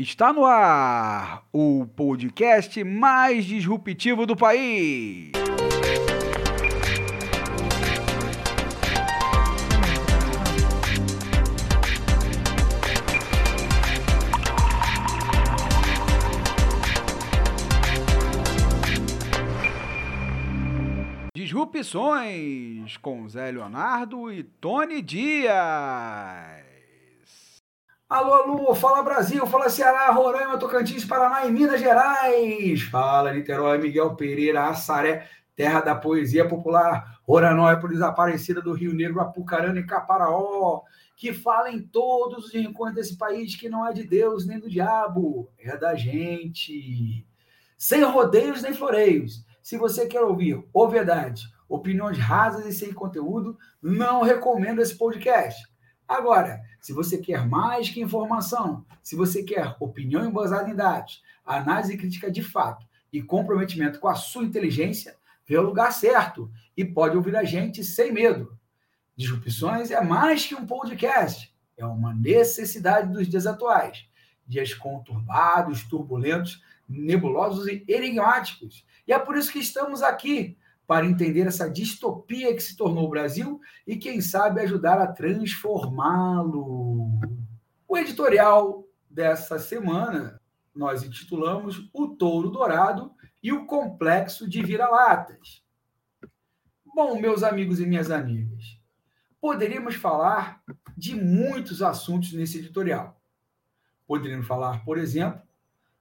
Está no ar o podcast mais disruptivo do país. Disrupções com Zé Leonardo e Tony Dias. Alô, alô, fala Brasil, fala Ceará, Roraima, Tocantins, Paraná e Minas Gerais. Fala Niterói, Miguel Pereira, Assaré, terra da poesia popular, Roranópolis, Aparecida do Rio Negro, Apucarana e Caparaó. Que fala em todos os rincões desse país que não é de Deus nem do diabo, é da gente. Sem rodeios nem floreios. Se você quer ouvir ou verdade, opiniões rasas e sem conteúdo, não recomendo esse podcast. Agora, se você quer mais que informação, se você quer opinião embasada em dados, análise crítica de fato e comprometimento com a sua inteligência, vê o lugar certo e pode ouvir a gente sem medo. Disrupções é mais que um podcast, é uma necessidade dos dias atuais. Dias conturbados, turbulentos, nebulosos e enigmáticos. E é por isso que estamos aqui para entender essa distopia que se tornou o Brasil e, quem sabe, ajudar a transformá-lo. O editorial dessa semana nós intitulamos O Touro Dourado e o Complexo de Vira-Latas. Bom, meus amigos e minhas amigas, poderíamos falar de muitos assuntos nesse editorial. Poderíamos falar, por exemplo,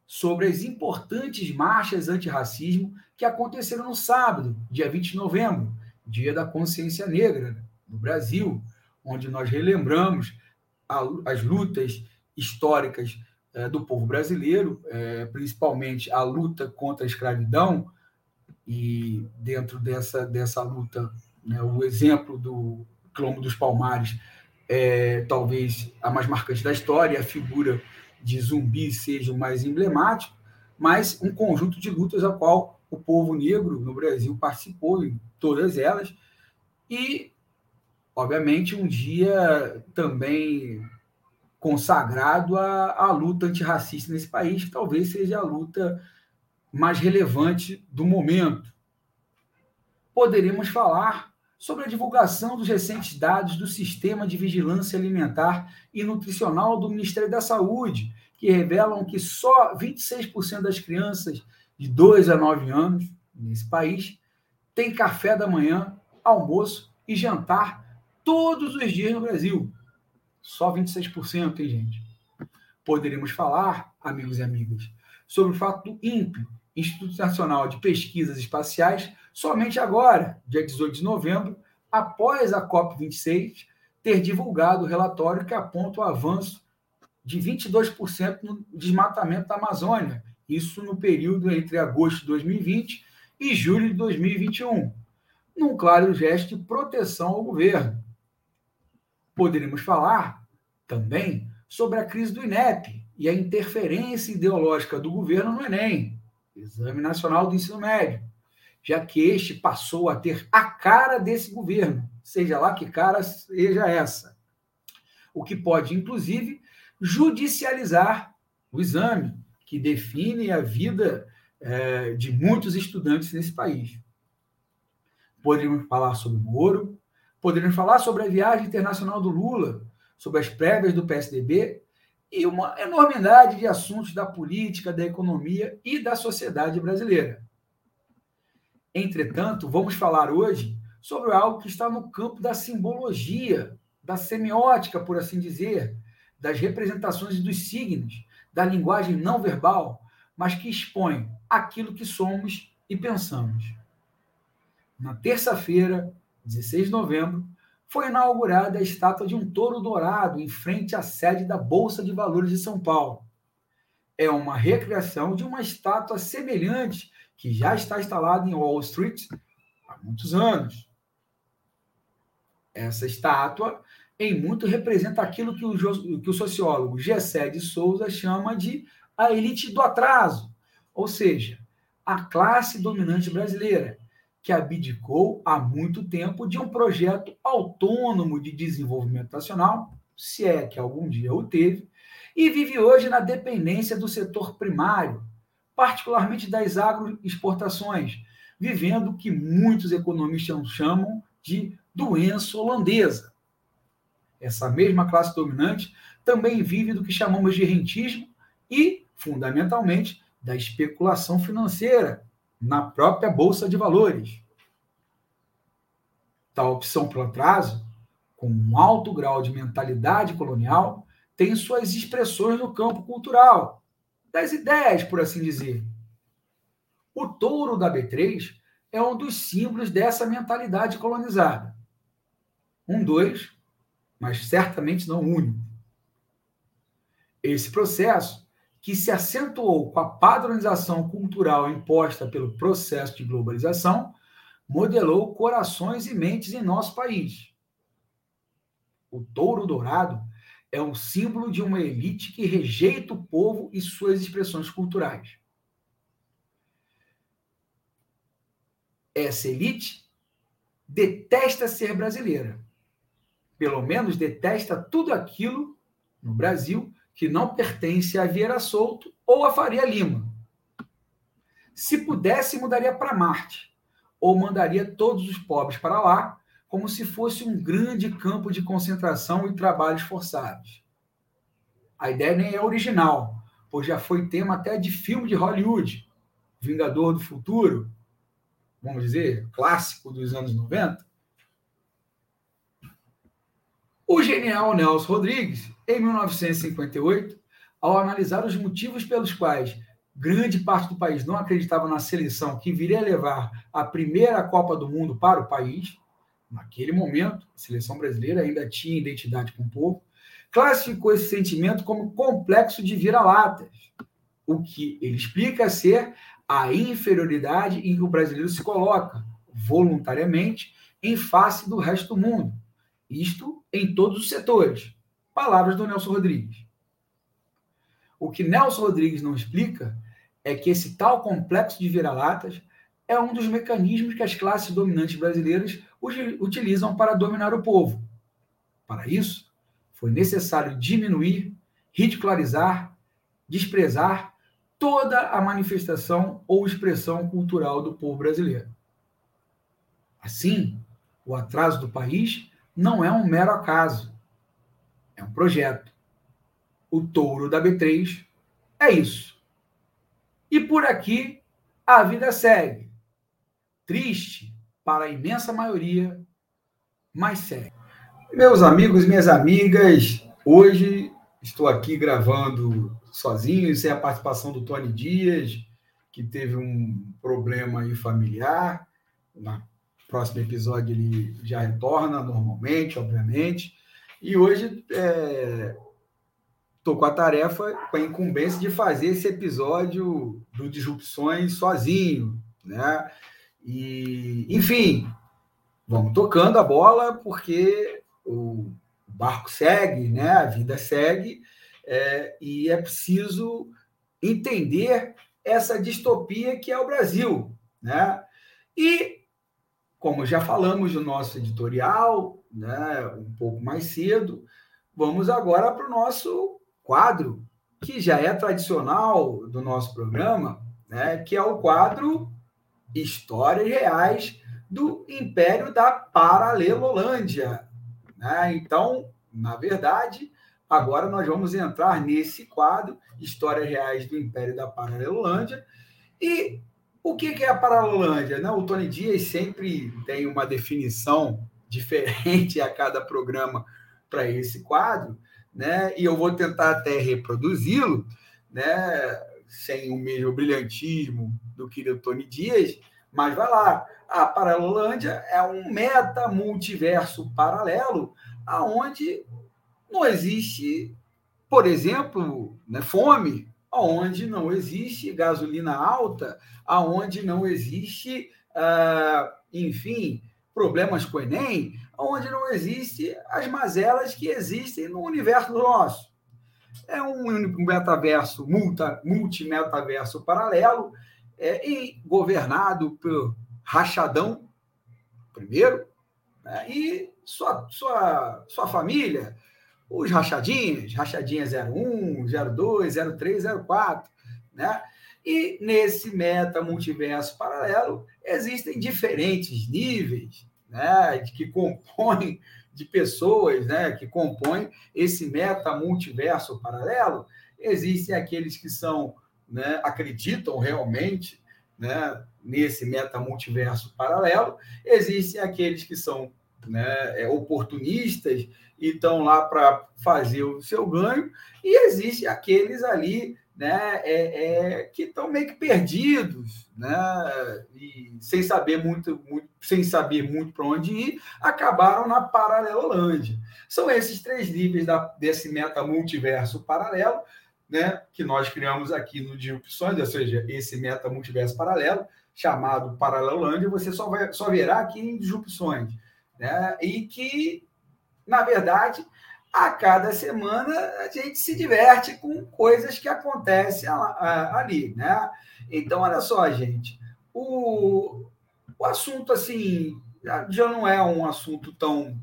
sobre as importantes marchas antirracismo que aconteceram no sábado, dia 20 de novembro, dia da consciência negra no Brasil, onde nós relembramos as lutas históricas é, do povo brasileiro, é, principalmente a luta contra a escravidão, e dentro dessa, dessa luta, né, o exemplo do Clombo dos Palmares é talvez a mais marcante da história, a figura de zumbi seja o mais emblemático, mas um conjunto de lutas a qual o povo negro no Brasil participou em todas elas e, obviamente, um dia também consagrado à, à luta antirracista nesse país, que talvez seja a luta mais relevante do momento. Poderíamos falar sobre a divulgação dos recentes dados do Sistema de Vigilância Alimentar e Nutricional do Ministério da Saúde, que revelam que só 26% das crianças de 2 a 9 anos nesse país têm café da manhã, almoço e jantar todos os dias no Brasil. Só 26%, hein, gente? Poderíamos falar, amigos e amigas, sobre o fato do INPE, Instituto Nacional de Pesquisas Espaciais, somente agora, dia 18 de novembro, após a COP26 ter divulgado o relatório que aponta o avanço de 22% no desmatamento da Amazônia, isso no período entre agosto de 2020 e julho de 2021, num claro gesto de proteção ao governo. Poderíamos falar também sobre a crise do INEP e a interferência ideológica do governo no Enem, Exame Nacional do Ensino Médio, já que este passou a ter a cara desse governo, seja lá que cara seja essa. O que pode, inclusive, judicializar o exame, que define a vida é, de muitos estudantes nesse país. Poderíamos falar sobre o Moro, poderíamos falar sobre a viagem internacional do Lula, sobre as prévias do PSDB e uma enormidade de assuntos da política, da economia e da sociedade brasileira. Entretanto, vamos falar hoje sobre algo que está no campo da simbologia, da semiótica, por assim dizer, das representações dos signos, da linguagem não verbal, mas que expõe aquilo que somos e pensamos. Na terça-feira, 16 de novembro, foi inaugurada a estátua de um touro dourado em frente à sede da Bolsa de Valores de São Paulo. É uma recriação de uma estátua semelhante que já está instalada em Wall Street há muitos anos. Essa estátua, em muito, representa aquilo que o, que o sociólogo Gessé de Souza chama de a elite do atraso, ou seja, a classe dominante brasileira, que abdicou há muito tempo de um projeto autônomo de desenvolvimento nacional, se é que algum dia o teve, e vive hoje na dependência do setor primário, particularmente das agroexportações, vivendo o que muitos economistas chamam de doença holandesa. Essa mesma classe dominante também vive do que chamamos de rentismo e, fundamentalmente, da especulação financeira na própria bolsa de valores. Tal opção pelo atraso, com um alto grau de mentalidade colonial, tem suas expressões no campo cultural, das ideias, por assim dizer. O touro da B3 é um dos símbolos dessa mentalidade colonizada. Um dois, mas certamente não único. Esse processo, que se acentuou com a padronização cultural imposta pelo processo de globalização, modelou corações e mentes em nosso país. O touro dourado é um símbolo de uma elite que rejeita o povo e suas expressões culturais. Essa elite detesta ser brasileira. Pelo menos detesta tudo aquilo no Brasil que não pertence a Vieira Solto ou a Faria Lima. Se pudesse, mudaria para Marte, ou mandaria todos os pobres para lá, como se fosse um grande campo de concentração e trabalhos forçados. A ideia nem é original, pois já foi tema até de filme de Hollywood, Vingador do Futuro, vamos dizer, clássico dos anos 90. O genial Nelson Rodrigues, em 1958, ao analisar os motivos pelos quais grande parte do país não acreditava na seleção que viria a levar a primeira Copa do Mundo para o país, naquele momento, a seleção brasileira ainda tinha identidade com o povo, classificou esse sentimento como complexo de vira-latas, o que ele explica ser a inferioridade em que o brasileiro se coloca, voluntariamente, em face do resto do mundo. Isto em todos os setores. Palavras do Nelson Rodrigues. O que Nelson Rodrigues não explica é que esse tal complexo de vira-latas é um dos mecanismos que as classes dominantes brasileiras utilizam para dominar o povo. Para isso, foi necessário diminuir, ridicularizar, desprezar toda a manifestação ou expressão cultural do povo brasileiro. Assim, o atraso do país não é um mero acaso, é um projeto. O touro da B3 é isso. E por aqui a vida segue. Triste para a imensa maioria, mas segue. Meus amigos, minhas amigas, hoje estou aqui gravando sozinho, sem a participação do Tony Dias, que teve um problema familiar. Próximo episódio ele já retorna normalmente, obviamente. E hoje estou é, com a tarefa, com a incumbência de fazer esse episódio do Disrupções sozinho, né? E, enfim, vamos tocando a bola, porque o barco segue, né? a vida segue, é, e é preciso entender essa distopia que é o Brasil. Né? E, como já falamos no nosso editorial, né, um pouco mais cedo, vamos agora para o nosso quadro, que já é tradicional do nosso programa, né, que é o quadro Histórias Reais do Império da Paralelolândia. Né? Então, na verdade, agora nós vamos entrar nesse quadro, Histórias Reais do Império da Paralelolândia. E o que é a Paralelolândia? Né? O Tony Dias sempre tem uma definição diferente a cada programa para esse quadro, né? e eu vou tentar até reproduzi-lo, né? sem o mesmo brilhantismo do querido Tony Dias, mas vai lá. A Paralelândia é um meta-multiverso paralelo aonde não existe, por exemplo, né, fome, aonde não existe gasolina alta, aonde não existe, uh, enfim, problemas com o Enem, onde não existe as mazelas que existem no universo nosso. É um metaverso, multi-metaverso paralelo, é, e governado por Rachadão, primeiro, né, e sua, sua, sua família, os rachadinhas, rachadinha 01, 02, 03, 04, né? E nesse meta multiverso paralelo existem diferentes níveis, né, que compõem de pessoas, né, que compõem esse meta multiverso paralelo. Existem aqueles que são, né, acreditam realmente, né, nesse meta multiverso paralelo. Existem aqueles que são né, é, oportunistas e estão lá para fazer o seu ganho, e existem aqueles ali né, é, é, que estão meio que perdidos, né, e sem saber muito, muito sem saber muito para onde ir, acabaram na Paralelolândia. São esses três níveis da, desse meta multiverso paralelo, né, que nós criamos aqui no Disrupções, ou seja, esse meta multiverso paralelo, chamado Paralelolândia, você só, vai, só verá aqui em Disrupções. Né, e que, na verdade, a cada semana a gente se diverte com coisas que acontecem ali, né? Então, olha só, gente, o, o assunto, assim, já não é um assunto tão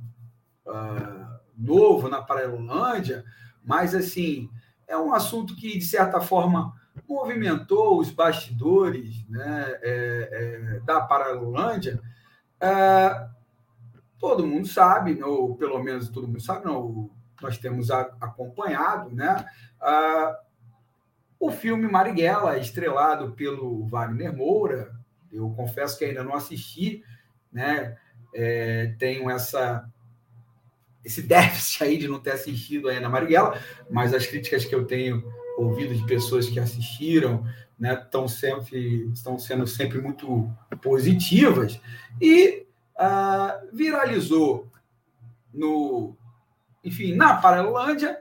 uh, novo na Paralelândia, mas, assim, é um assunto que, de certa forma, movimentou os bastidores né, é, é, da Paralelândia. Uh, todo mundo sabe, ou pelo menos todo mundo sabe, não, nós temos acompanhado, né? Ah, o filme Marighella, estrelado pelo Wagner Moura, eu confesso que ainda não assisti, né? É, tenho essa esse déficit aí de não ter assistido ainda Marighella, mas as críticas que eu tenho ouvido de pessoas que assistiram, né, estão sempre estão sendo sempre muito positivas e ah, viralizou no enfim, na Paralelândia,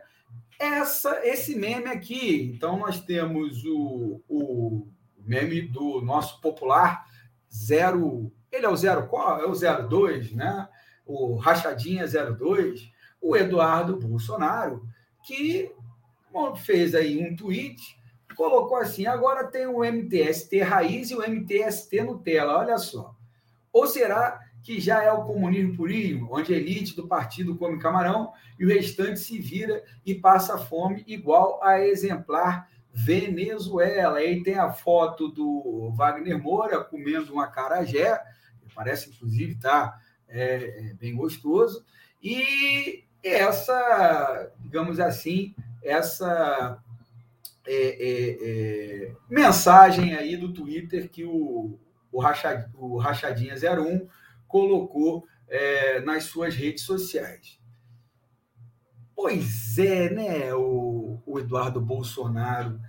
essa, esse meme aqui. Então, nós temos o, o meme do nosso popular zero. Ele é o zero qual? É o 02, né? O Rachadinha 02, o Eduardo Bolsonaro, que fez aí um tweet, colocou assim: agora tem o MTST raiz e o MTST Nutella. Olha só. Ou será que já é o comunismo purinho, onde a elite do partido come camarão e o restante se vira e passa fome, igual a exemplar Venezuela. Aí tem a foto do Wagner Moura comendo um acarajé, que parece inclusive tá é, é, bem gostoso, e essa, digamos assim, essa é, é, é mensagem aí do Twitter que o, o, Rachad, o Rachadinha 01 colocou é, nas suas redes sociais. Pois é, né, o, o Eduardo Bolsonaro.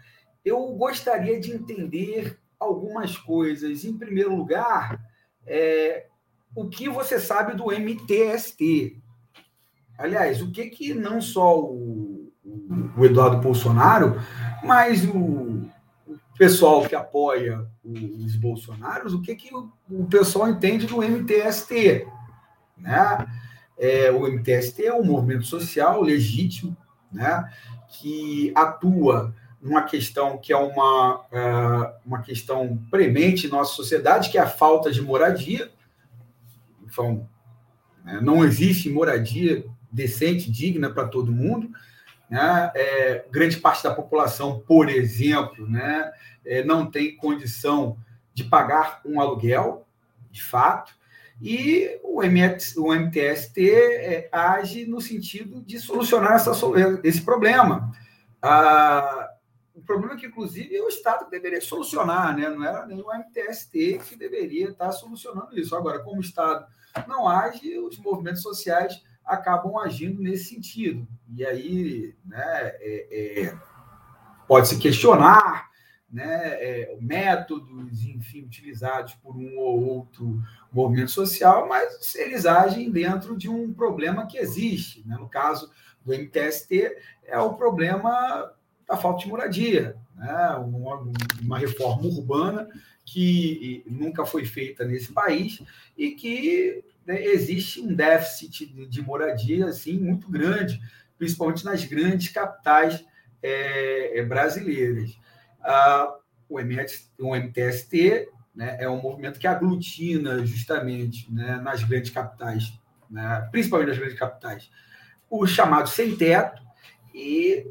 Eu gostaria de entender algumas coisas. Em primeiro lugar, é, o que você sabe do MTST? Aliás, o que que não só o, o Eduardo Bolsonaro, mas o, pessoal que apoia os bolsonaros, o que, que o, pessoal entende do MTST. Né? É, o MTST é um movimento social legítimo, né? que atua numa questão que é uma, uh, uma questão premente em nossa sociedade, que é a falta de moradia. Então, né? não existe moradia decente, digna para todo mundo. Né? É, grande parte da população, por exemplo, né, é, não tem condição de pagar um aluguel, de fato, e o, o MTST é, age no sentido de solucionar essa, esse problema. Ah, o problema é que, inclusive, o Estado deveria solucionar, né? não era nem o MTST que deveria estar solucionando isso. Agora, como o Estado não age, os movimentos sociais acabam agindo nesse sentido. E aí né, é, é, pode se questionar né, é, métodos, enfim, utilizados por um ou outro movimento social, mas eles agem dentro de um problema que existe. Né? No caso do MTST, é o problema da falta de moradia, né? uma, uma reforma urbana que nunca foi feita nesse país e que né, existe um déficit de, de, moradia assim muito grande, principalmente nas grandes capitais é, é brasileiras. Ah, o, o MTST né, é um movimento que aglutina justamente né, nas grandes capitais, né, principalmente nas grandes capitais, o chamado sem-teto e,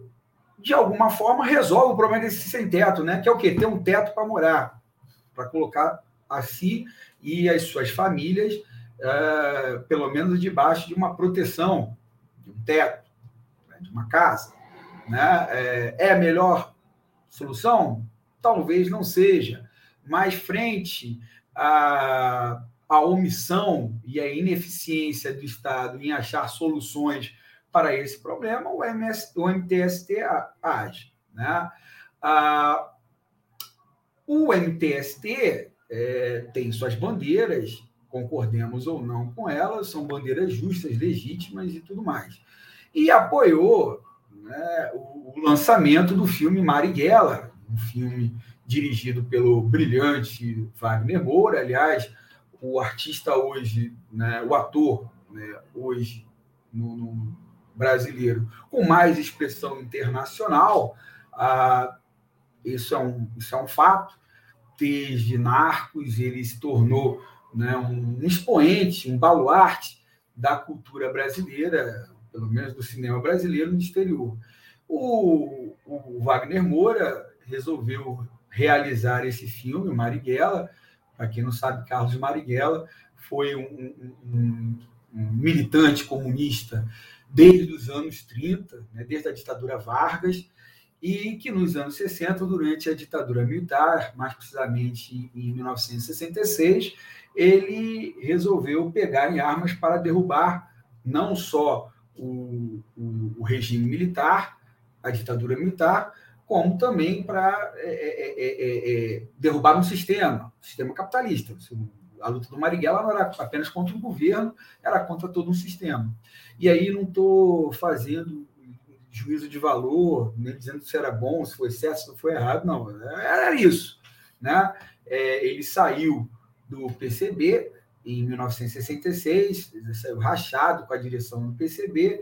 de alguma forma, resolve o problema desse sem-teto, né? que é o quê? Ter um teto para morar, para colocar a si e as suas famílias, uh, pelo menos debaixo de uma proteção, de um teto, né? de uma casa. Né? É, é a melhor solução? Talvez não seja, mas frente à, à omissão e à ineficiência do Estado em achar soluções para esse problema, o, MS, o MTST age. Né? Ah, o MTST é, tem suas bandeiras, concordemos ou não com elas, são bandeiras justas, legítimas e tudo mais. E apoiou né, o, lançamento do filme Marighella, um filme dirigido pelo brilhante Wagner Moura. Aliás, o artista hoje, né, o ator né, hoje no, no, brasileiro com mais expressão internacional, ah, isso, é um, isso é um fato. Desde Narcos, ele se tornou né, um expoente, um baluarte da cultura brasileira, pelo menos do cinema brasileiro no exterior. O, o Wagner Moura resolveu realizar esse filme, Marighella. Para quem não sabe, Carlos Marighella foi um, um, um militante comunista desde os anos 30, né, desde a ditadura Vargas, e que nos anos 60, durante a ditadura militar, mais precisamente em 1966, ele resolveu pegar em armas para derrubar não só o, o, o regime militar, a ditadura militar, como também para é é, é, é, é, derrubar um sistema, um sistema capitalista. A luta do Marighella não era apenas contra o governo, era contra todo um sistema. E aí não estou fazendo juízo de valor, nem dizendo se era bom, se foi certo, se não foi errado, não. Era isso. Né? É, ele saiu do PCB em 1966, saiu rachado com a direção do PCB,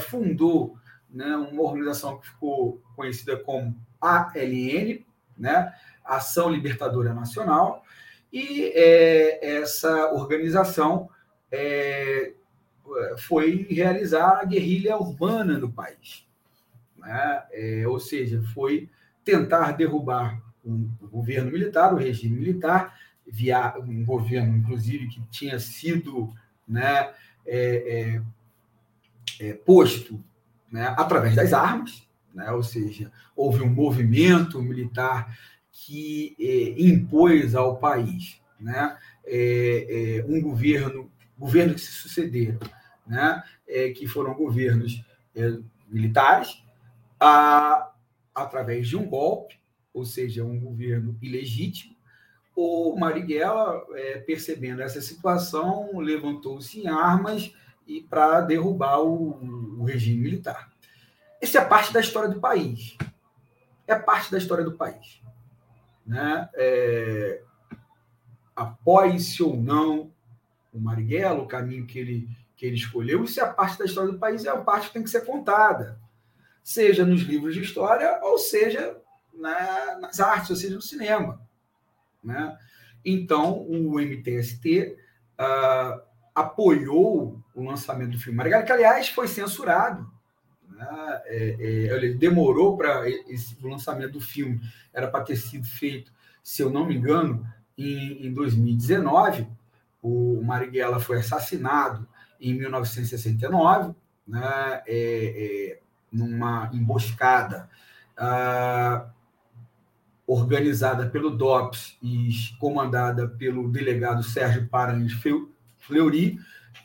fundou né, uma organização que ficou conhecida como ALN, né, Ação Libertadora Nacional, e é, essa organização é, foi realizar a guerrilha urbana no país. Né? É, ou seja, foi tentar derrubar um, o governo militar, o regime militar, via um governo, inclusive, que tinha sido né, é, é, é posto né, através das armas, né, ou seja, houve um movimento militar que é, impôs ao país né, é, um governo, governo que se sucederam, né, que foram governos militares, a, através de um golpe, ou seja, um governo ilegítimo, o Marighella, percebendo essa situação, levantou-se em armas e para derrubar o, o, regime militar. Isso é parte da história do país. É parte da história do país. Né? É, Apoie-se ou não o Marighella, o caminho que ele, que ele escolheu, isso é parte da história do país, é uma parte que tem que ser contada. Seja nos livros de história, ou seja na, nas artes, ou seja no cinema. Né? Então, o MTST uh, ah, apoiou o lançamento do filme Marighella, que, aliás, foi censurado. Né? É, é, ele demorou para o lançamento do filme, era para ter sido feito, se eu não me engano, em, em 2019. O Marighella foi assassinado em 1969, né? É, é, numa emboscada ah, organizada pelo DOPS e comandada pelo delegado Sérgio Paranhos Fleury,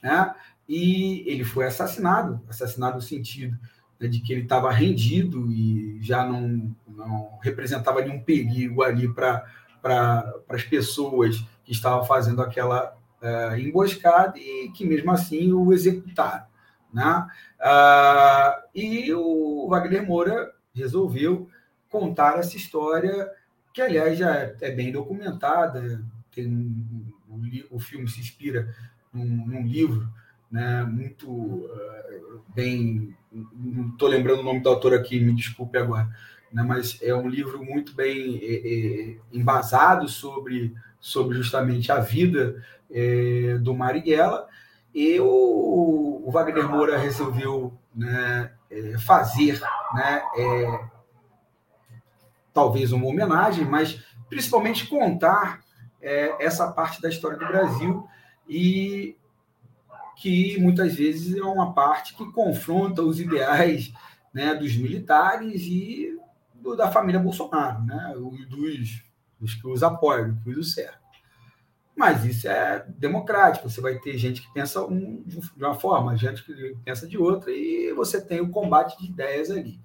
né? E ele foi assassinado, assassinado no sentido né, de que ele estava rendido e já não, não representava nenhum perigo ali para pra, as pessoas que estavam fazendo aquela uh, emboscada e que mesmo assim o executaram. Né? Uh, e o Wagner Moura resolveu contar essa história, que aliás já é bem documentada, tem um, um, o filme se inspira num, num livro né, muito uh, bem. Não estou lembrando o nome do autor aqui, me desculpe agora, né, mas é um livro muito bem é, é, embasado sobre, sobre justamente a vida é, do Marighella. E o, o Wagner Moura resolveu né, é, fazer, né, é, talvez uma homenagem, mas principalmente contar é, essa parte da história do Brasil e que muitas vezes é uma parte que confronta os ideais né, dos militares e do, da família Bolsonaro, né, dos, dos que os apoiam, que os cercam. Mas isso é democrático. Você vai ter gente que pensa um, de uma forma, gente que pensa de outra, e você tem o combate de ideias ali.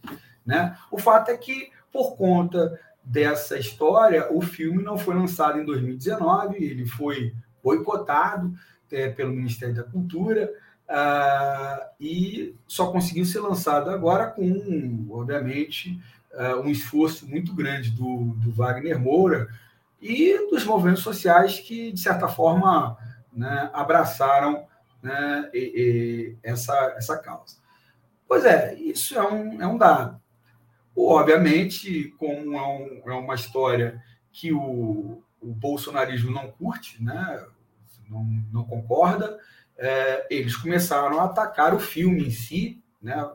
Né? O fato é que, por conta dessa história, o filme não foi lançado em 2019, ele foi boicotado é, pelo Ministério da Cultura uh, e só conseguiu ser lançado agora com, obviamente, uh, um esforço muito grande do, do Wagner Moura e dos movimentos sociais que, de certa forma, né, abraçaram né, e, e essa, essa causa. Pois é, isso é um, é um dado. Obviamente, como é, um, é uma história que o, o bolsonarismo não curte, né, não, não concorda, é, eles começaram a atacar o filme em si, né,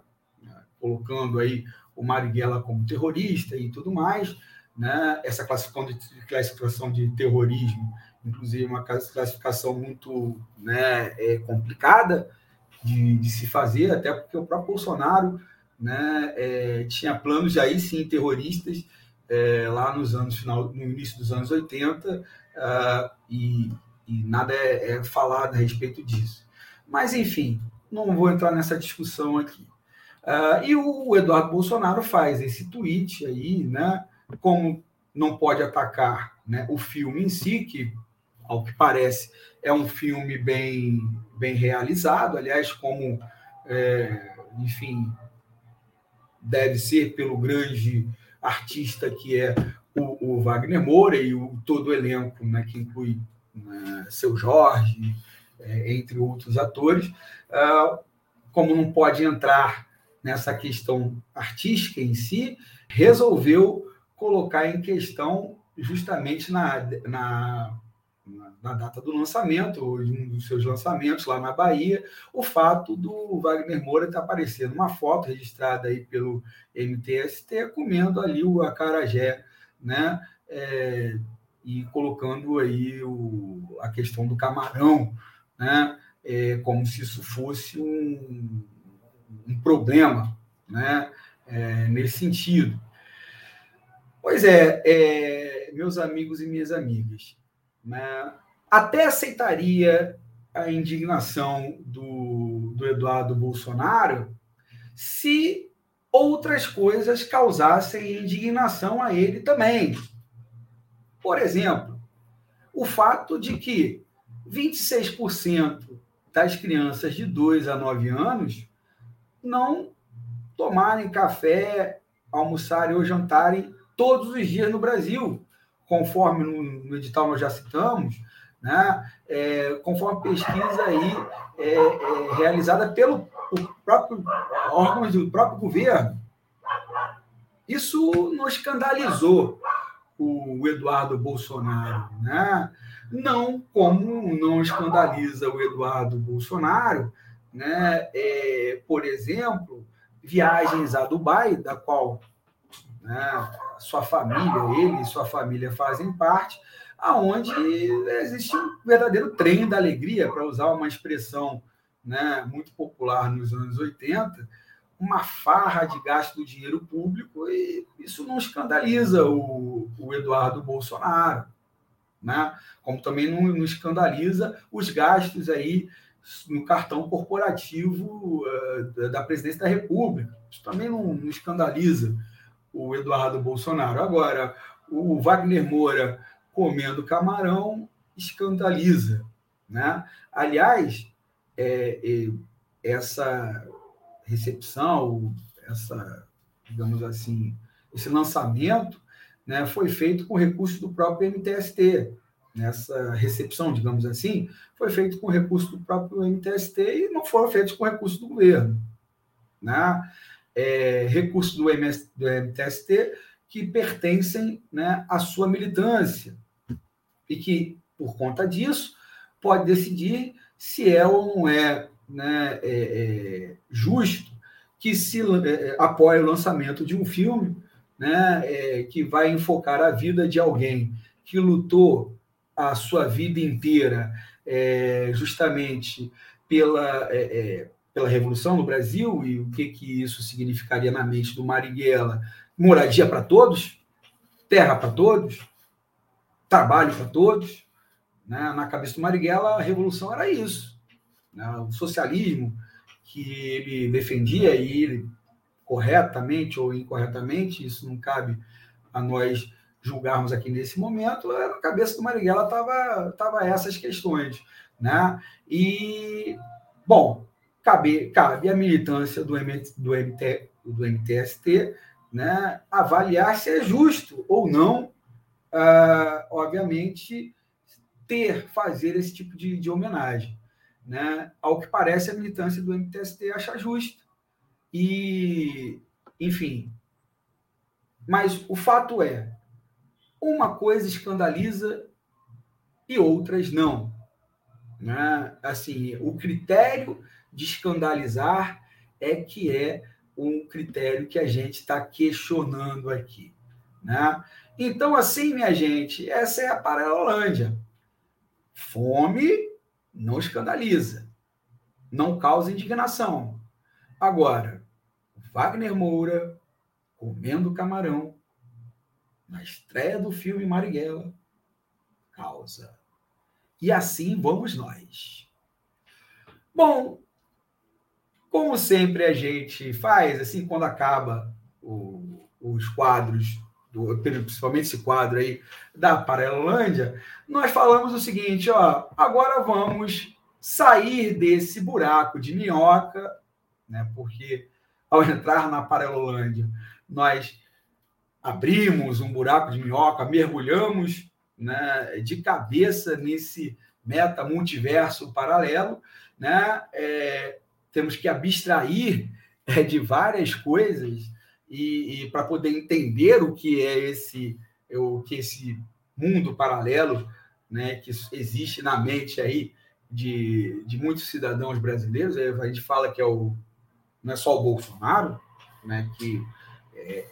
colocando aí o Marighella como terrorista e tudo mais, né? Essa classificação de, classificação de terrorismo, inclusive uma classificação muito né, é, complicada de, de, se fazer, até porque o próprio Bolsonaro né, é, tinha planos de aí sim terroristas é, lá nos anos final, no início dos anos 80 uh, ah, e, e, nada é, é falado a respeito disso. Mas enfim, não vou entrar nessa discussão aqui. Uh, e o Eduardo Bolsonaro faz esse tweet aí, né? como não pode atacar né, o filme em si, que, ao que parece, é um filme bem, bem realizado, aliás, como, é, enfim, deve ser pelo grande artista que é o, o Wagner Moura e o, todo o elenco, né, que inclui né, seu Jorge, é, entre outros atores, uh, como não pode entrar nessa questão artística em si, resolveu colocar em questão justamente na, na, na data do lançamento, um dos seus lançamentos lá na Bahia, o fato do Wagner Moura estar aparecendo uma foto registrada aí pelo MTST comendo ali o acarajé, né? É, e colocando aí o, a questão do camarão, né? É, como se isso fosse um, um problema, né? É, nesse sentido. Pois é, é, meus amigos e minhas amigas, né, até aceitaria a indignação do, do Eduardo Bolsonaro se outras coisas causassem indignação a ele também. Por exemplo, o fato de que 26% das crianças de 2 a 9 anos não tomarem café, almoçarem ou jantarem todos os dias no Brasil, conforme no, edital nós já citamos, né? É, conforme pesquisa aí é, é, realizada pelo próprio órgãos do próprio governo. Isso não escandalizou o Eduardo Bolsonaro, né? Não como não escandaliza o Eduardo Bolsonaro, né? É, por exemplo, viagens a Dubai, da qual né, sua família, ele e sua família fazem parte, aonde existe um verdadeiro trem da alegria, para usar uma expressão né, muito popular nos anos 80, uma farra de gasto do dinheiro público, e isso não escandaliza o, o Eduardo Bolsonaro, né? como também não, não, escandaliza os gastos aí no cartão corporativo uh, da presidência da República. Isso também não, não escandaliza o Eduardo Bolsonaro. Agora, o Wagner Moura comendo camarão escandaliza. Né? Aliás, é, é, essa recepção, essa, digamos assim, esse lançamento né, foi feito com recurso do próprio MTST. Nessa recepção, digamos assim, foi feito com recurso do próprio MTST e não foram feitos com recurso do governo. Né? é, recursos do, MS, do MTST que pertencem né, à sua militância e que, por conta disso, pode decidir se é ou não é, né, é, é justo que se é, apoie o lançamento de um filme né, é, que vai enfocar a vida de alguém que lutou a sua vida inteira é, justamente pela, é, é, pela Revolução no Brasil e o que, que isso significaria na mente do Marighella. Moradia para todos, terra para todos, trabalho para todos. Né? Na cabeça do Marighella, a Revolução era isso. Né? O socialismo que ele defendia e ele corretamente ou incorretamente, isso não cabe a nós julgarmos aqui nesse momento, na cabeça do Marighella estava tava essas questões. Né? E, bom, cabe, cabe a militância do, MT, do, MT, do MTST né, avaliar se é justo ou não, uh, obviamente, ter, fazer esse tipo de, de homenagem. Né? Ao que parece, a militância do MTST acha justo. E, enfim. Mas o fato é, uma coisa escandaliza e outras não. Né? Assim, o critério de escandalizar é que é um critério que a gente está questionando aqui. Né? Então, assim, minha gente, essa é a Paralelândia. Fome não escandaliza, não causa indignação. Agora, Wagner Moura comendo camarão na estreia do filme Marighella causa. E assim vamos nós. Bom, como sempre a gente faz, assim, quando acaba o, os quadros, do, principalmente esse quadro aí da Paralelândia, nós falamos o seguinte, ó, agora vamos sair desse buraco de minhoca, né, porque ao entrar na Paralelândia, nós abrimos um buraco de minhoca, mergulhamos né, de cabeça nesse meta multiverso paralelo, né? É, temos que abstrair é, de várias coisas e, e para poder entender o que é esse o que esse mundo paralelo, né, que existe na mente aí de, de muitos cidadãos brasileiros, a gente fala que é o não é só o Bolsonaro, né, que é,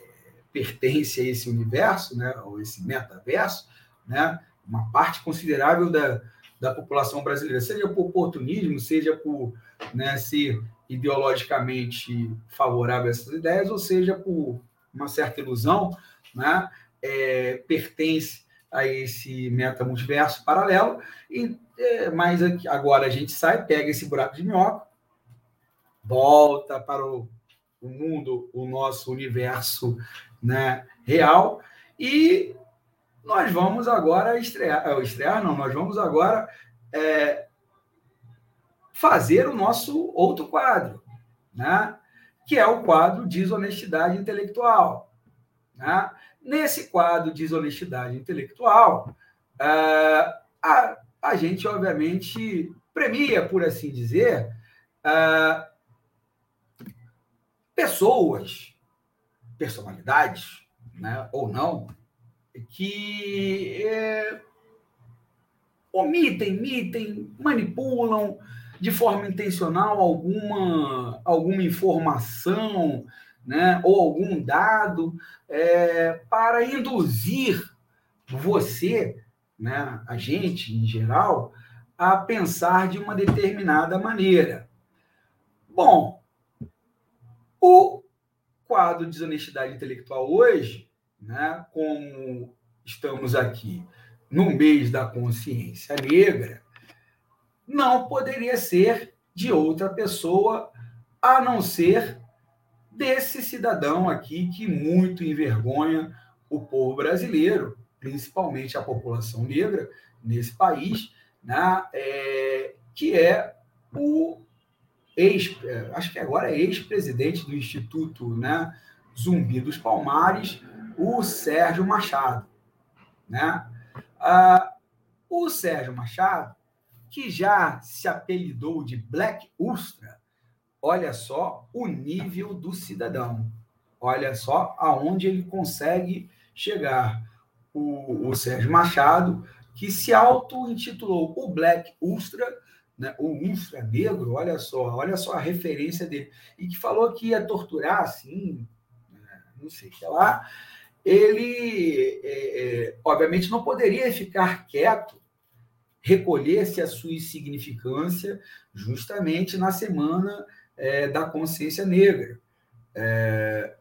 pertence a esse universo, né, ou esse metaverso, né, uma parte considerável da, da população brasileira, seja por oportunismo, seja por né, ser ideologicamente favorável a essas ideias, ou seja por uma certa ilusão, né, é, pertence a esse metamultiverso paralelo, e, é, mas agora a gente sai, pega esse buraco de minhoca, volta para o, o mundo, o nosso universo né, real. E nós vamos agora estrear, é, estrear não, nós vamos agora é, fazer o nosso outro quadro, né? que é o quadro Desonestidade Intelectual. Né? Nesse quadro Desonestidade Intelectual, é, a, a gente, obviamente, premia, por assim dizer, pessoas, personalidades, né, ou não, que é, omitem, mitem, manipulam de forma intencional alguma, alguma informação né, ou algum dado é, para induzir você, né, a gente em geral, a pensar de uma determinada maneira. Bom, o quadro de desonestidade intelectual hoje, né, como estamos aqui no mês da consciência negra, não poderia ser de outra pessoa a não ser desse cidadão aqui que muito envergonha o povo brasileiro, principalmente a população negra nesse país, né, é, que é o ex, é, acho que agora é ex-presidente do Instituto né, Zumbi dos Palmares, o Sérgio Machado. Né? Ah, o Sérgio Machado, que já se apelidou de Black Ustra, olha só o nível do cidadão. Olha só aonde ele consegue chegar. O, o Sérgio Machado, que se auto-intitulou o Black Ustra, né, o ultra negro, olha só, olha só a referência dele, e que falou que ia torturar, assim, né, não sei o que lá, ele, é, é, obviamente, não poderia ficar quieto, recolher-se a sua insignificância justamente na semana é, da consciência negra. É,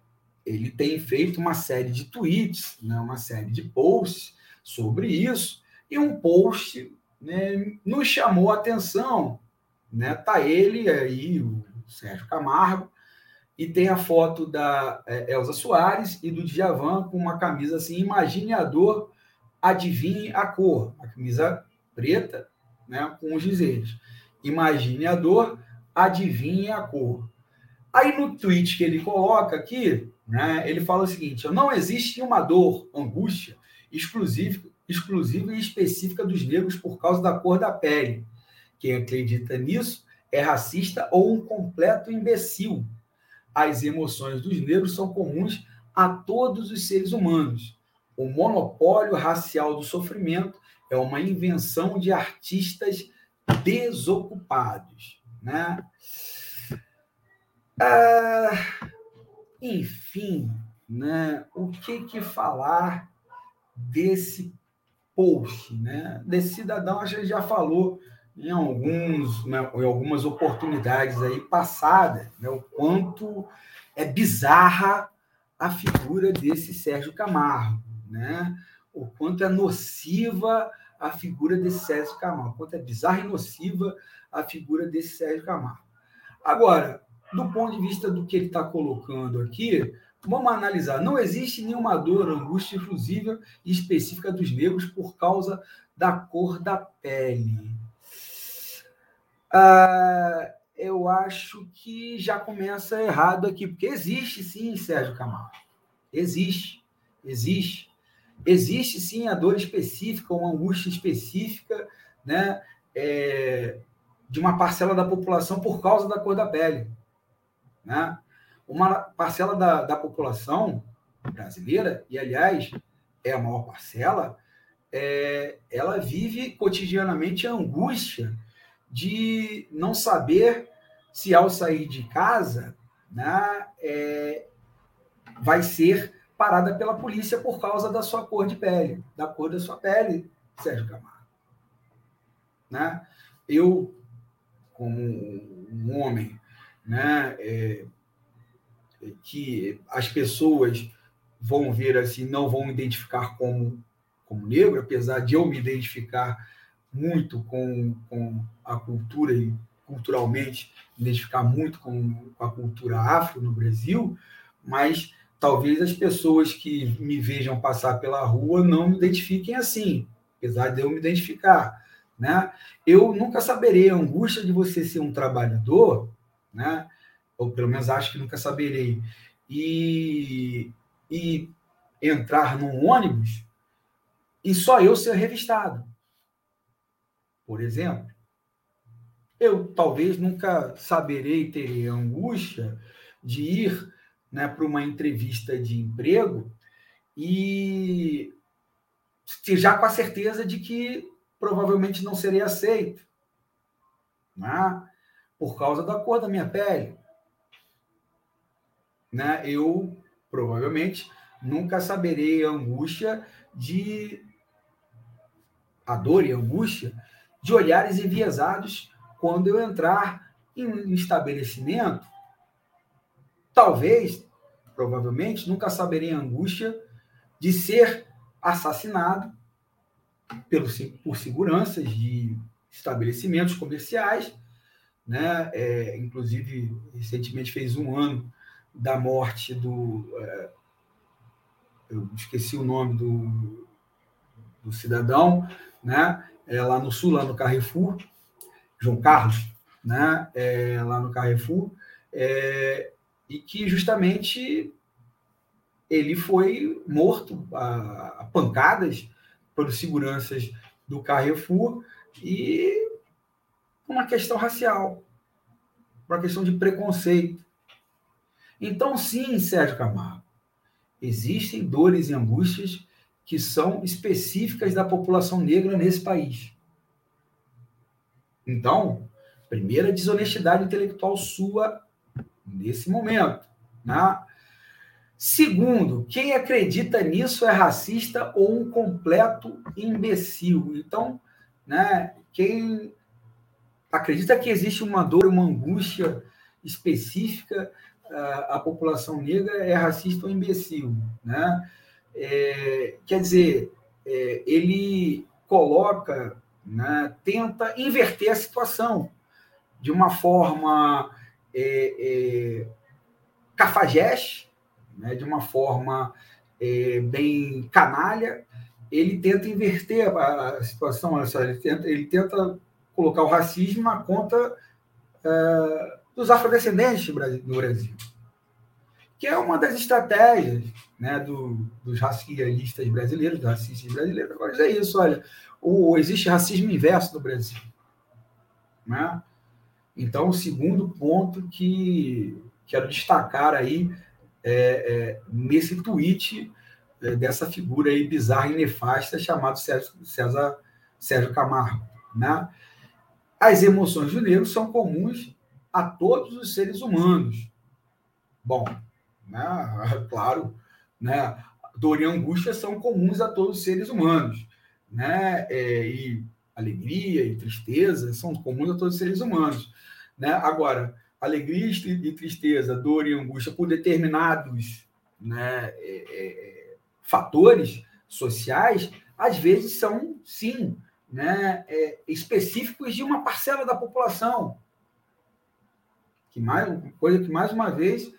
ele tem feito uma série de tweets, né, uma série de posts sobre isso, e um post né, nos chamou a atenção. Né? Tá ele aí, o Sérgio Camargo, e tem a foto da é, Elza Soares e do Djavan com uma camisa assim, imagine a dor, adivinhe a cor. A camisa preta, né, com os dizeres. Imagine a dor, adivinhe a cor. Aí no tweet que ele coloca aqui, né, ele fala o seguinte: não existe uma dor, angústia exclusiva, exclusiva e específica dos negros por causa da cor da pele. Quem acredita nisso é racista ou um completo imbecil. As emoções dos negros são comuns a todos os seres humanos. O monopólio racial do sofrimento é uma invenção de artistas desocupados. Né? Ah, enfim, né? o que, que falar desse post, né? Desse cidadão, a gente já falou em alguns, né, em algumas oportunidades aí passadas, né, o quanto é bizarra a figura desse Sérgio Camargo, né? O quanto é nociva a figura desse Sérgio Camargo, o quanto é bizarra e nociva a figura desse Sérgio Camargo. Agora, do ponto de vista do que ele está colocando aqui, Vamos analisar. Não existe nenhuma dor, angústia exclusiva e específica dos negros por causa da cor da pele. Ah, eu acho que já começa errado aqui, porque existe sim, Sérgio Camargo. Existe. Existe. Existe sim a dor específica, uma angústia específica, né? É, de uma parcela da população por causa da cor da pele. Né? Uma parcela da, da população brasileira, e aliás, é a maior parcela, é, ela vive cotidianamente a angústia de não saber se ao sair de casa né, é, vai ser parada pela polícia por causa da sua cor de pele, da cor da sua pele, Sérgio Camargo. Né? Eu, como um homem né, é, que as pessoas vão ver assim, não vão identificar como, como negro, apesar de eu me identificar muito com, com a cultura e culturalmente identificar muito com, com a cultura afro no Brasil, mas talvez as pessoas que me vejam passar pela rua não me identifiquem assim, apesar de eu me identificar. Né? Eu nunca saberei a angústia de você ser um trabalhador, né? Ou pelo menos acho que nunca saberei, e, e entrar num ônibus e só eu ser revistado. Por exemplo, eu talvez nunca saberei, terei a angústia de ir né, para uma entrevista de emprego e já com a certeza de que provavelmente não serei aceito, né, por causa da cor da minha pele, né, eu provavelmente nunca saberei a angústia de a dor e a angústia de olhares enviesados quando eu entrar em um estabelecimento. Talvez, provavelmente, nunca saberei a angústia de ser assassinado pelo, por seguranças de estabelecimentos comerciais, né? É, inclusive, recentemente fez um ano da morte do. É, eu esqueci o nome do, do cidadão, né? É, lá no sul, lá no Carrefour, João Carlos, né? É, lá no Carrefour, é, e que justamente ele foi morto a, a pancadas pelos seguranças do Carrefour e uma questão racial, uma questão de preconceito. Então, sim, Sérgio Camargo, existem dores e angústias que são específicas da população negra nesse país. Então, Primeira desonestidade intelectual sua nesse momento. Né? Segundo, quem acredita nisso é racista ou um completo imbecil. Então, né, quem acredita que existe uma dor, uma angústia específica à população negra é racista ou imbecil. Né? É, quer dizer, é, ele coloca, né, tenta inverter a situação de uma forma é, é, cafajeste, né, de uma forma é, bem canalha, ele tenta inverter a, a situação, ele tenta, ele tenta colocar o racismo na conta é, dos afrodescendentes no Brasil, que é uma das estratégias né, do, dos racialistas brasileiros, dos racistas brasileiros. Agora, é isso, olha, o, existe racismo inverso no Brasil. Né? Então, o segundo ponto que quero destacar aí é, é, nesse tweet é, dessa figura aí bizarra e nefasta chamado César, César Sérgio Camargo. Né? As emoções do negro são comuns a todos os seres humanos. Bom, né? claro, né? dor e angústia são comuns a todos os seres humanos. Né? É, e alegria e tristeza são comuns a todos os seres humanos. Né? Agora, alegria e tristeza, dor e angústia por determinados né, é, é, fatores sociais, às vezes são, sim, né, é, específicos de uma parcela da população. Que mais, coisa que, mais uma vez,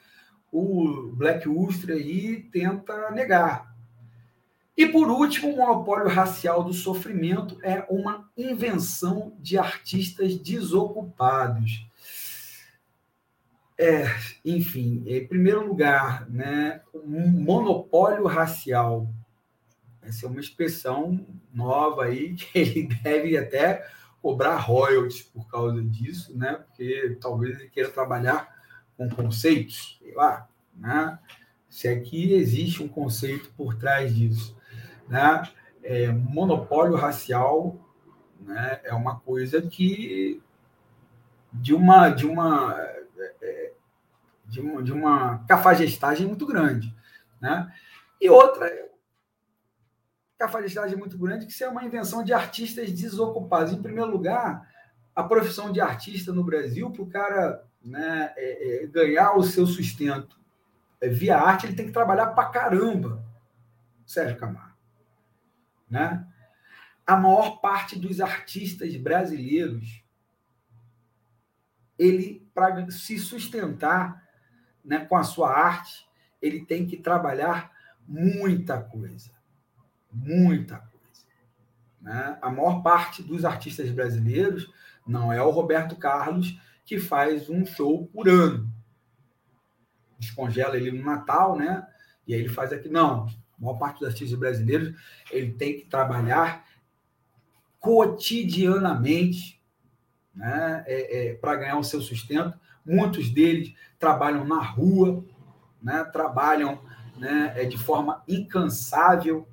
o Black Ustra aí tenta negar. E, por último, o monopólio racial do sofrimento é uma invenção de artistas desocupados. É, enfim, em primeiro lugar, né, um monopólio racial. Essa é uma expressão nova aí, que ele deve até cobrar royalties por causa disso, né? Porque talvez ele queira trabalhar com conceitos, sei lá, né? Se aqui existe um conceito por trás disso, né? É, monopólio racial, né? É uma coisa que de uma de uma é, de uma, de uma cafajestagem muito grande, né? E outra cafajestagem muito grande que isso é uma invenção de artistas desocupados. Em primeiro lugar, a profissão de artista no Brasil, para o cara né, é, é, ganhar o seu sustento é, via arte, ele tem que trabalhar para caramba, Sérgio Camargo. Né? A maior parte dos artistas brasileiros, ele, para se sustentar né, com a sua arte, ele tem que trabalhar muita coisa. Muita coisa. Né? A maior parte dos artistas brasileiros não é o Roberto Carlos que faz um show por ano. Descongela ele no Natal, né? E aí ele faz aqui. Não, a maior parte dos artistas brasileiros ele tem que trabalhar cotidianamente né? É, é, para ganhar o seu sustento. Muitos deles trabalham na rua, né? trabalham né? É, de forma incansável,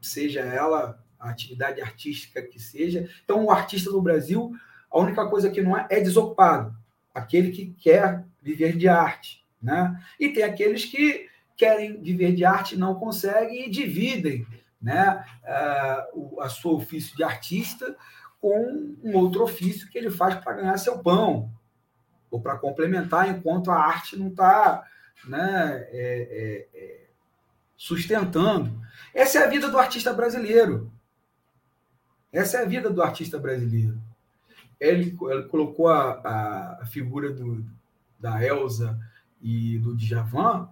seja ela a atividade artística que seja. Então, o artista no Brasil, a única coisa que não é é desocupado aquele que quer viver de arte. Né? E tem aqueles que querem viver de arte não conseguem e dividem né, uh, a seu ofício de artista com um outro ofício que ele faz para ganhar seu pão, ou para complementar enquanto a arte não está né, é, é, é, sustentando. Essa é a vida do artista brasileiro. Essa é a vida do artista brasileiro ele, ele colocou a, a, figura do, da Elsa e do Djavan,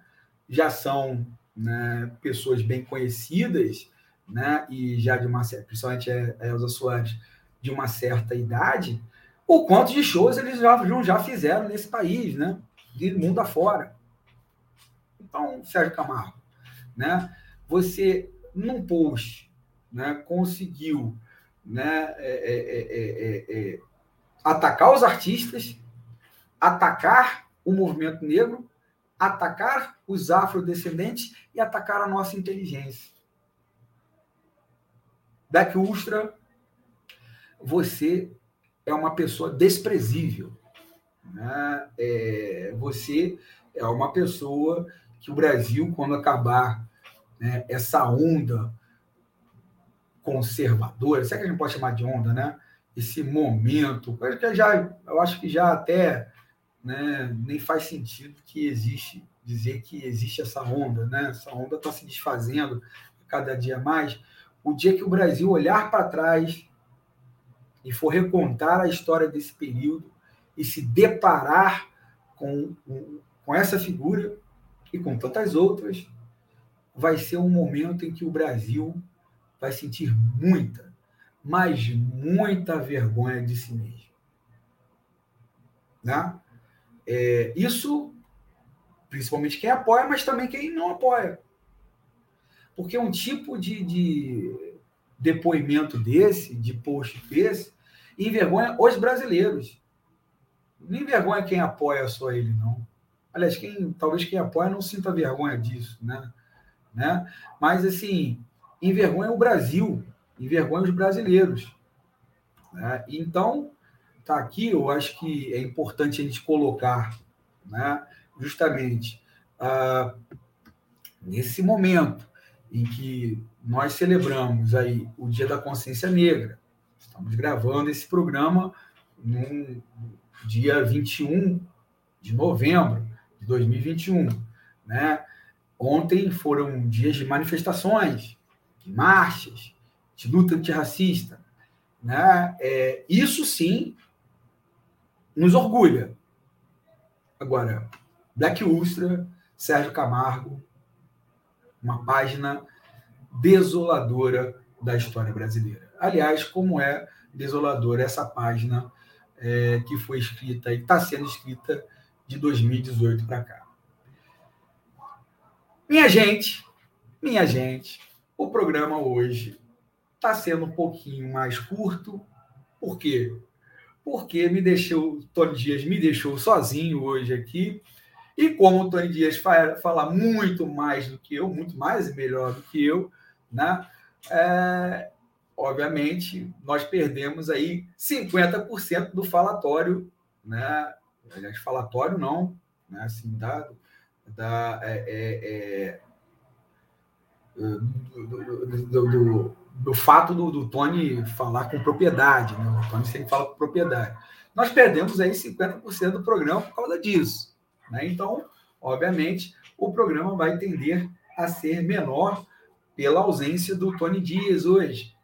já são né, pessoas bem conhecidas, né, e já de uma certa, principalmente a Elsa Soares, de uma certa idade, o quanto de shows eles já, já fizeram nesse país, né, de mundo afora. Então, Sérgio Camargo, né, você, num post, né, conseguiu né, é, é, é, atacar os artistas, atacar o movimento negro, atacar os afrodescendentes e atacar a nossa inteligência. Beck Ustra, você é uma pessoa desprezível. Né? É, você é uma pessoa que o Brasil, quando acabar né, essa onda conservadora, será que a gente pode chamar de onda, né? Esse momento, eu, já, eu acho que já até né, nem faz sentido que existe dizer que existe essa onda, né? Essa onda está se desfazendo cada dia mais. O dia que o Brasil olhar para trás e for recontar a história desse período e se deparar com, com essa figura e com tantas outras, vai ser um momento em que o Brasil vai sentir muita, mas muita vergonha de si mesmo. Né? É, isso, principalmente quem apoia, mas também quem não apoia. Porque um tipo de, de depoimento desse, de post desse, envergonha os brasileiros. Não envergonha quem apoia só ele, não. Aliás, quem, talvez quem apoia não sinta vergonha disso, né? Né? Mas, assim, envergonha o Brasil, envergonha os brasileiros. Né? Então, tá aqui, eu acho que é importante a gente colocar, né? justamente, uh, nesse momento em que nós celebramos aí o Dia da Consciência Negra, estamos gravando esse programa no dia 21 de novembro de 2021, né? Ontem foram dias de manifestações, de marchas, de luta antirracista. Né? É, isso sim nos orgulha. Agora, Black Ustra, Sérgio Camargo, uma página desoladora da história brasileira. Aliás, como é desoladora essa página é, que foi escrita e está sendo escrita de 2018 para cá. Minha gente, minha gente, o programa hoje está sendo um pouquinho mais curto. Por quê? Porque me deixou, Tony Dias me deixou sozinho hoje aqui. E como o Tony Dias fala muito mais do que eu, muito mais e melhor do que eu, né? É, obviamente, nós perdemos aí 50% do falatório, né? Aliás, falatório não, né? Assim, dado da, é, é, é do, do, do, do, fato do, Tony falar com propriedade. Né? O Tony sempre fala com propriedade. Nós perdemos aí 50% do programa por causa disso. Né? Então, obviamente, o programa vai tender a ser menor pela ausência do Tony Dias hoje.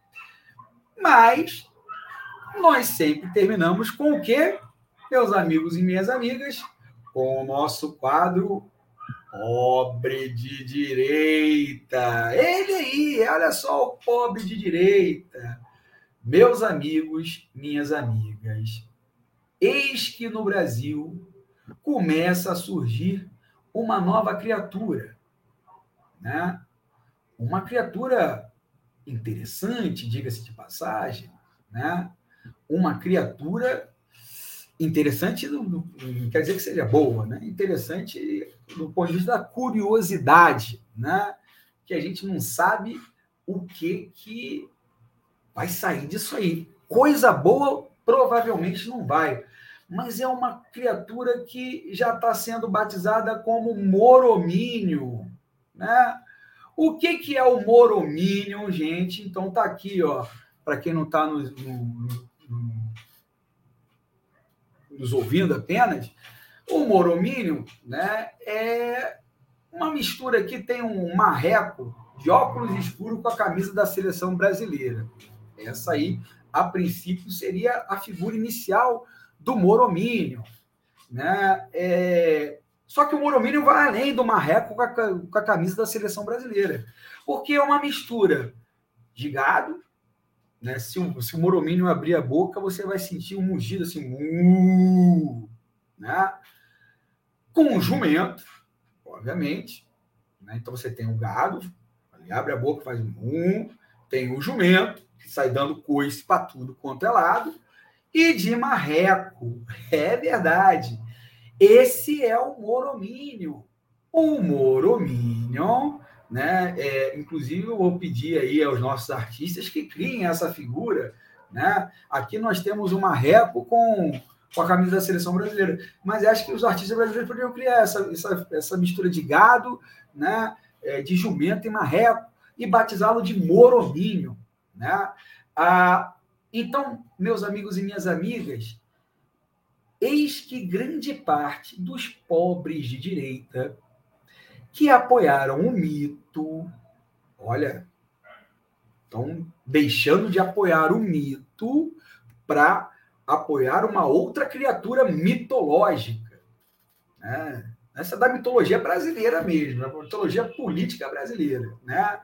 Mas nós sempre terminamos com o quê, meus amigos e minhas amigas? Com o nosso quadro Pobre de direita. Ele aí, olha só o pobre de direita. Meus amigos, minhas amigas, eis que no Brasil começa a surgir uma nova criatura, né? Uma criatura interessante, diga-se de passagem, né? Uma criatura interessante não, quer dizer que seja boa, né? Interessante do ponto de vista da curiosidade, né? Que a gente não sabe o que que vai sair disso aí. Coisa boa provavelmente não vai, mas é uma criatura que já está sendo batizada como moromínio, né? O que que é o moromínio, gente? Então tá aqui, ó, para quem não está no, no, no nos ouvindo apenas, o moromínio né, é uma mistura que tem um marreco de óculos escuros com a camisa da seleção brasileira. Essa aí, a princípio, seria a figura inicial do moromínio. Né? É... Só que o moromínio vai além do marreco com a, com a camisa da seleção brasileira, porque é uma mistura de gado, né? Se, o, se o moromínio abrir a boca, você vai sentir um mugido assim, uh, né? com um jumento, obviamente. Né? Então você tem o gado, ele abre a boca, faz um, tem o jumento, que sai dando coice para tudo quanto é lado, e de marreco. É verdade. Esse é o moromínio. O moromínio né? É, inclusive, eu vou pedir aí aos nossos artistas que criem essa figura Né? Aqui nós temos uma repo com, com a camisa da seleção brasileira. Mas acho que os artistas brasileiros poderiam criar essa, essa, essa mistura de gado, né? É, de jumento e marreco, e batizá-lo de Morominho. Né? Ah, então, meus amigos e minhas amigas, eis que grande parte dos pobres de direita que apoiaram o mito, olha, estão deixando de apoiar o mito para apoiar uma outra criatura mitológica. Né? Essa é da mitologia brasileira mesmo, da mitologia política brasileira, né?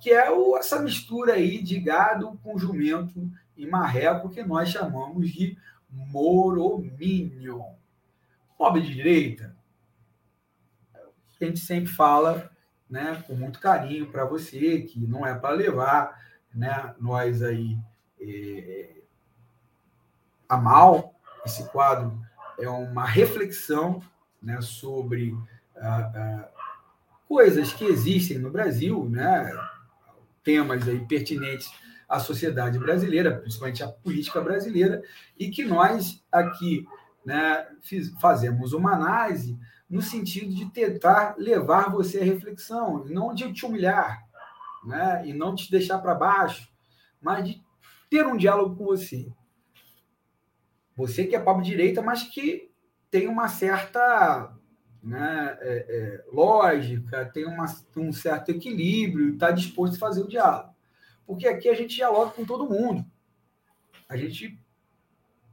que é o, essa mistura aí de gado com jumento e marreco que nós chamamos de morominion. Pobre de direita, a gente sempre fala né, com muito carinho para você, que não é para levar né, nós aí é, a mal. Esse quadro é uma reflexão né, sobre ah, ah, coisas que existem no Brasil, né, temas aí pertinentes à sociedade brasileira, principalmente à política brasileira, e que nós aqui né, fiz, fazemos uma análise no sentido de tentar levar você à reflexão, não de te humilhar, né? e não te deixar para baixo, mas de ter um diálogo com você. Você que é papo direita, mas que tem uma certa né, é, é, lógica, tem uma, um certo equilíbrio, está disposto a fazer o diálogo. Porque aqui a gente dialoga com todo mundo. A gente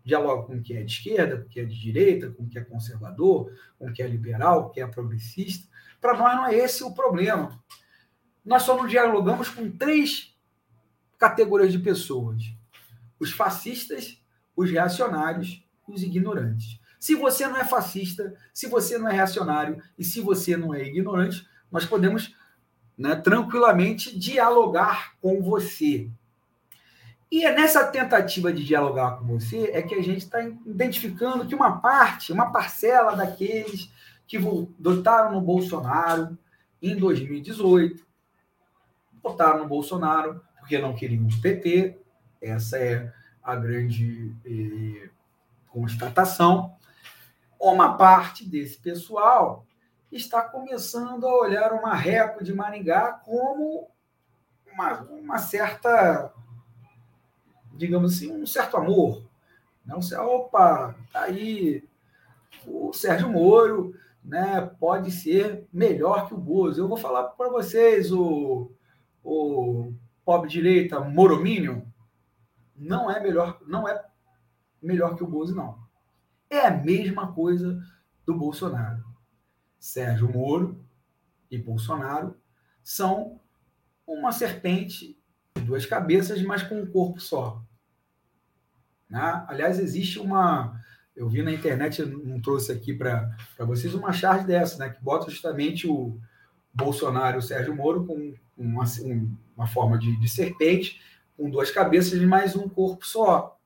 dialoga com quem é de esquerda, com quem é de direita, com quem é conservador, com quem é liberal, com quem é progressista. Para nós não é esse o problema. Nós só não dialogamos com três categorias de pessoas: os fascistas, os reacionários e os ignorantes. Se você não é fascista, se você não é reacionário e se você não é ignorante, nós podemos né, tranquilamente dialogar com você. E é nessa tentativa de dialogar com você é que a gente está identificando que uma parte, uma parcela daqueles que votaram no Bolsonaro em 2018, votaram no Bolsonaro porque não queriam o PT, essa é a grande eh, constatação. Uma parte desse pessoal está começando a olhar uma reco de Maringá como uma, uma certa digamos assim, um certo amor. Não sei, opa, tá aí o Sérgio Moro, né? Pode ser melhor que o Bozo. Eu vou falar para vocês o, o pobre direita Moromínio não é melhor, não é melhor que o Bozo não. É a mesma coisa do Bolsonaro. Sérgio Moro e Bolsonaro são uma serpente de duas cabeças, mas com um corpo só. Né? Aliás, existe uma. Eu vi na internet, não trouxe aqui para vocês, uma charge dessa, né? que bota justamente o Bolsonaro e o Sérgio Moro com uma, uma forma de, de serpente, com duas cabeças e mais um corpo só.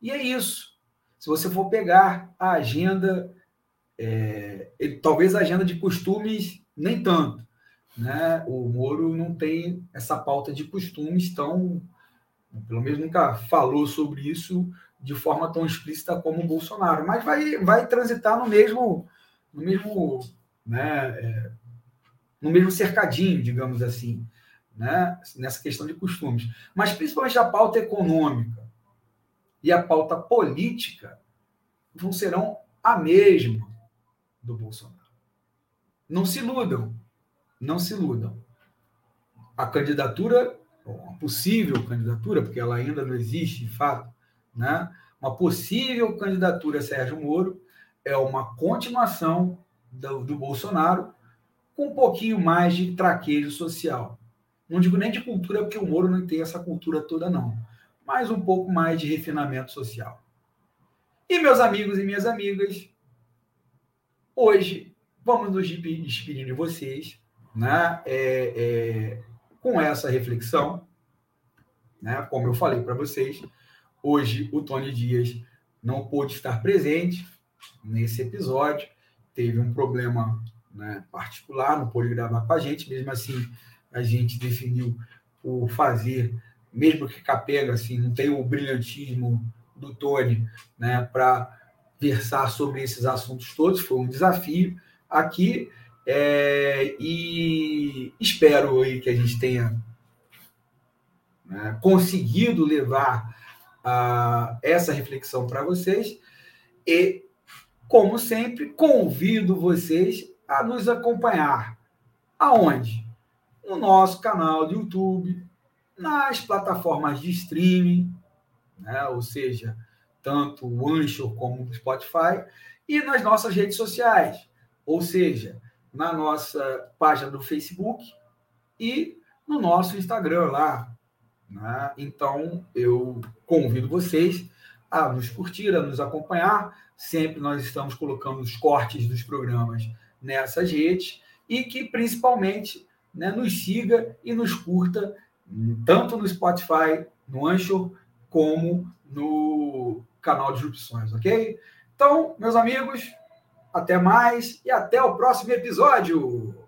E é isso. Se você for pegar a agenda, é, talvez a agenda de costumes, nem tanto. Né? O Moro não tem essa pauta de costumes tão pelo menos nunca falou sobre isso de forma tão explícita como o Bolsonaro, mas vai, vai transitar no mesmo, no mesmo, né, é, no mesmo cercadinho, digamos assim, né, nessa questão de costumes. Mas principalmente a pauta econômica e a pauta política não serão a mesma do Bolsonaro. Não se iludam, não se iludam. A candidatura uma possível candidatura, porque ela ainda não existe, de fato, né? uma possível candidatura a Sérgio Moro é uma continuação do, do Bolsonaro com um pouquinho mais de traquejo social. Não digo nem de cultura, porque o Moro não tem essa cultura toda, não. Mas um pouco mais de refinamento social. E, meus amigos e minhas amigas, hoje vamos nos despedir de vocês. Né? É, é, com essa reflexão, né, como eu falei para vocês, hoje o Tony Dias não pôde estar presente nesse episódio, teve um problema né, particular, não pôde gravar com a gente, mesmo assim a gente definiu por fazer mesmo que capenga, assim, não tem o brilhantismo do Tony, né, para versar sobre esses assuntos todos, foi um desafio aqui, é, e espero aí que a gente tenha né, conseguido levar uh, essa reflexão para vocês, e, como sempre, convido vocês a nos acompanhar. Aonde? No nosso canal do YouTube, nas plataformas de streaming, né? ou seja, tanto o Anchor como o Spotify, e nas nossas redes sociais, ou seja, na nossa página do Facebook e no nosso Instagram lá. Né? Então, eu convido vocês a nos curtir, a nos acompanhar. Sempre nós estamos colocando os cortes dos programas nessas redes e que principalmente né, nos siga e nos curta tanto no Spotify, no Anchor, como no canal de Disrupções, ok? Então, meus amigos, até mais e até o próximo episódio!